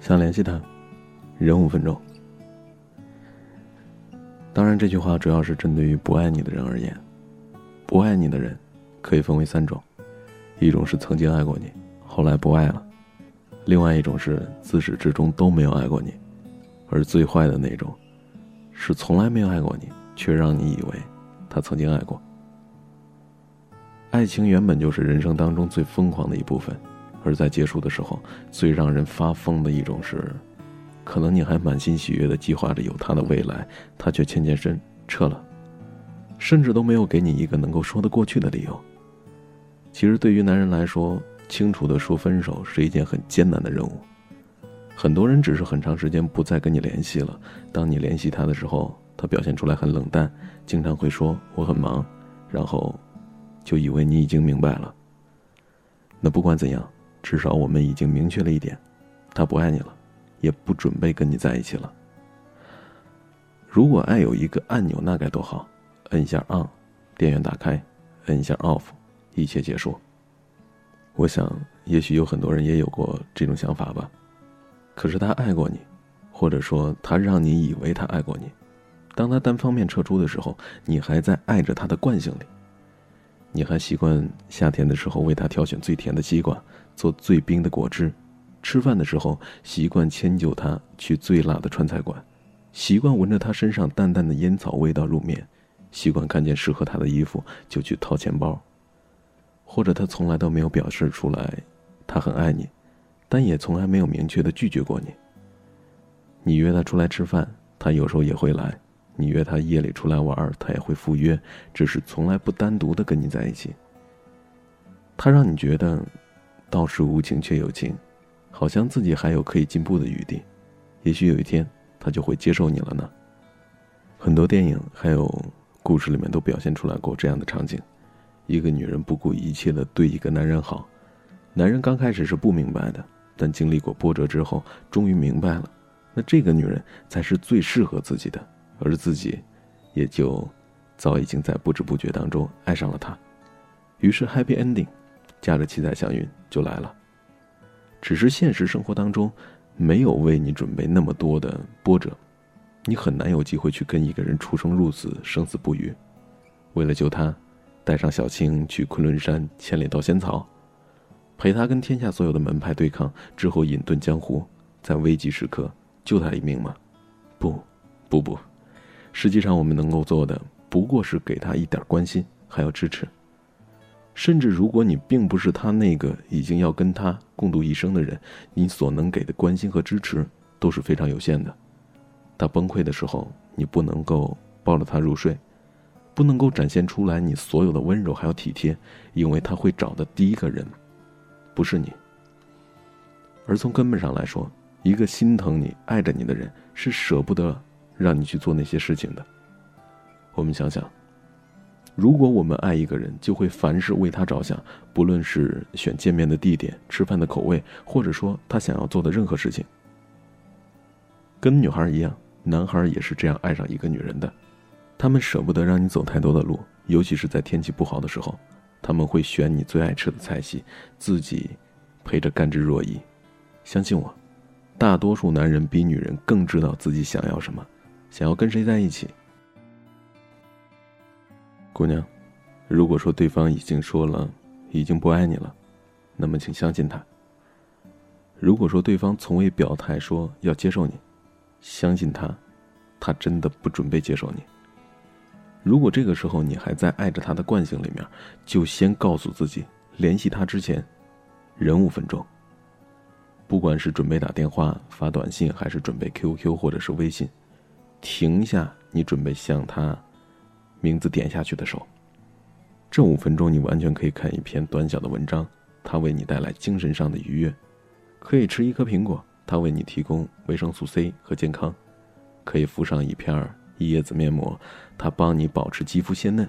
想联系他，忍五分钟。当然，这句话主要是针对于不爱你的人而言。不爱你的人，可以分为三种：一种是曾经爱过你，后来不爱了；另外一种是自始至终都没有爱过你；而最坏的那种，是从来没有爱过你，却让你以为他曾经爱过。爱情原本就是人生当中最疯狂的一部分，而在结束的时候，最让人发疯的一种是，可能你还满心喜悦的计划着有他的未来，他却欠欠身撤了，甚至都没有给你一个能够说得过去的理由。其实对于男人来说，清楚的说分手是一件很艰难的任务。很多人只是很长时间不再跟你联系了，当你联系他的时候，他表现出来很冷淡，经常会说我很忙，然后。就以为你已经明白了。那不管怎样，至少我们已经明确了一点，他不爱你了，也不准备跟你在一起了。如果爱有一个按钮，那该多好！摁一下 on，电源打开；摁一下 off，一切结束。我想，也许有很多人也有过这种想法吧。可是他爱过你，或者说他让你以为他爱过你。当他单方面撤出的时候，你还在爱着他的惯性里。你还习惯夏天的时候为他挑选最甜的西瓜，做最冰的果汁；吃饭的时候习惯迁就他去最辣的川菜馆，习惯闻着他身上淡淡的烟草味道入眠，习惯看见适合他的衣服就去掏钱包。或者他从来都没有表示出来，他很爱你，但也从来没有明确的拒绝过你。你约他出来吃饭，他有时候也会来。你约他夜里出来玩，他也会赴约，只是从来不单独的跟你在一起。他让你觉得，道是无情却有情，好像自己还有可以进步的余地，也许有一天他就会接受你了呢。很多电影还有故事里面都表现出来过这样的场景：一个女人不顾一切的对一个男人好，男人刚开始是不明白的，但经历过波折之后，终于明白了，那这个女人才是最适合自己的。而自己，也就早已经在不知不觉当中爱上了他，于是 happy ending，驾着七彩祥云就来了。只是现实生活当中，没有为你准备那么多的波折，你很难有机会去跟一个人出生入死、生死不渝。为了救他，带上小青去昆仑山千里盗仙草，陪他跟天下所有的门派对抗之后隐遁江湖，在危急时刻救他一命吗？不，不不。实际上，我们能够做的不过是给他一点关心，还有支持。甚至，如果你并不是他那个已经要跟他共度一生的人，你所能给的关心和支持都是非常有限的。他崩溃的时候，你不能够抱着他入睡，不能够展现出来你所有的温柔还有体贴，因为他会找的第一个人，不是你。而从根本上来说，一个心疼你、爱着你的人，是舍不得。让你去做那些事情的。我们想想，如果我们爱一个人，就会凡事为他着想，不论是选见面的地点、吃饭的口味，或者说他想要做的任何事情。跟女孩一样，男孩也是这样爱上一个女人的。他们舍不得让你走太多的路，尤其是在天气不好的时候，他们会选你最爱吃的菜系，自己陪着甘之若饴。相信我，大多数男人比女人更知道自己想要什么。想要跟谁在一起，姑娘？如果说对方已经说了已经不爱你了，那么请相信他。如果说对方从未表态说要接受你，相信他，他真的不准备接受你。如果这个时候你还在爱着他的惯性里面，就先告诉自己，联系他之前，忍五分钟。不管是准备打电话、发短信，还是准备 QQ 或者是微信。停下，你准备向他名字点下去的手。这五分钟，你完全可以看一篇短小的文章，它为你带来精神上的愉悦；可以吃一颗苹果，它为你提供维生素 C 和健康；可以敷上一片一叶子面膜，它帮你保持肌肤鲜嫩。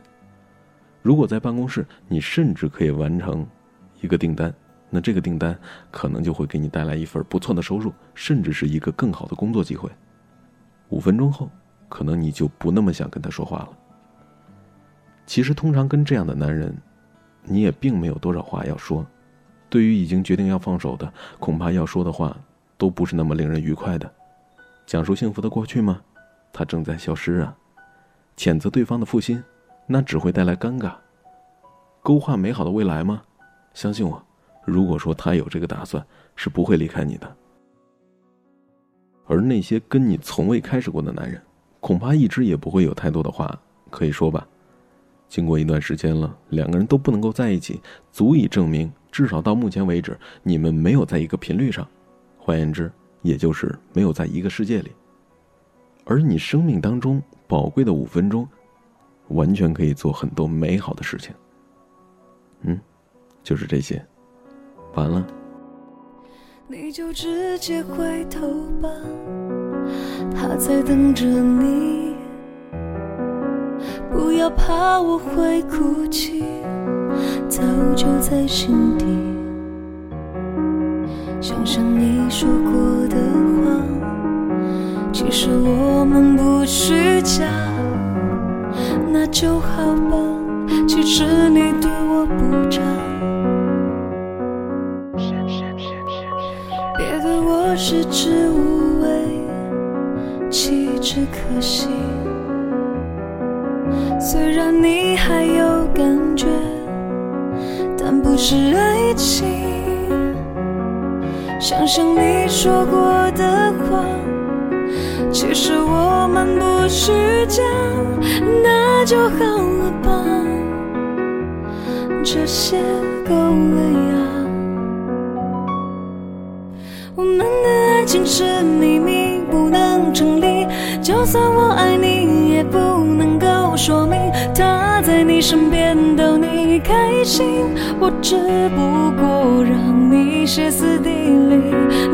如果在办公室，你甚至可以完成一个订单，那这个订单可能就会给你带来一份不错的收入，甚至是一个更好的工作机会。五分钟后，可能你就不那么想跟他说话了。其实，通常跟这样的男人，你也并没有多少话要说。对于已经决定要放手的，恐怕要说的话都不是那么令人愉快的。讲述幸福的过去吗？它正在消失啊。谴责对方的负心，那只会带来尴尬。勾画美好的未来吗？相信我，如果说他有这个打算，是不会离开你的。而那些跟你从未开始过的男人，恐怕一直也不会有太多的话可以说吧。经过一段时间了，两个人都不能够在一起，足以证明，至少到目前为止，你们没有在一个频率上。换言之，也就是没有在一个世界里。而你生命当中宝贵的五分钟，完全可以做很多美好的事情。嗯，就是这些。完了。你就直接回头吧，他在等着你。不要怕我会哭泣，早就在心底。想想你说过的话，其实我们不虚假，那就好吧。其实你对我不差，别对我食之无味，弃之可惜。虽然你还有感觉，但不是爱情。想想你说过的话，其实我们不虚假，那就好了吧，这些够了呀。我们的爱情是秘密，不能成立。就算我爱你，你身边逗你开心。我只不过让你歇斯底里，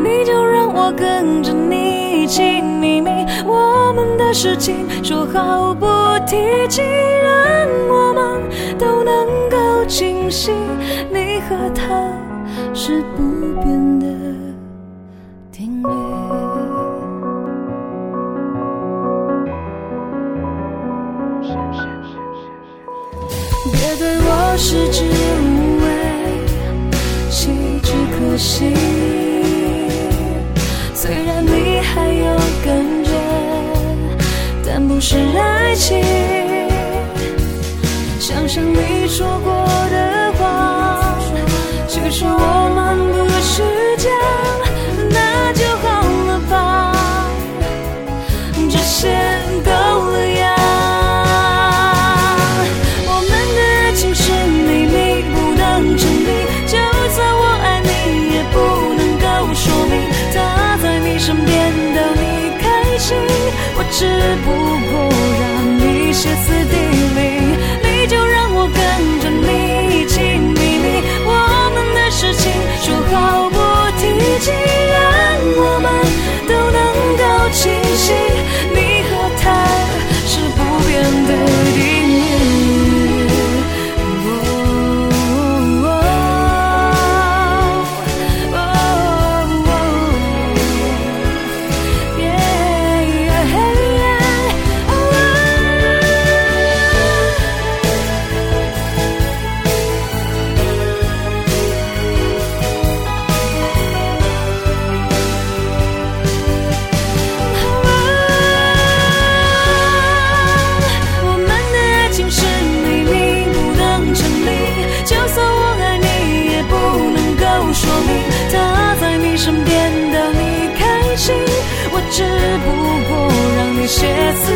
你就让我跟着你一起秘密我们的事情，说好不提起，让我们都能够清晰。你和他是不变的定律。食之无味，弃之可惜。虽然你还有感觉，但不是爱情。想想你说过身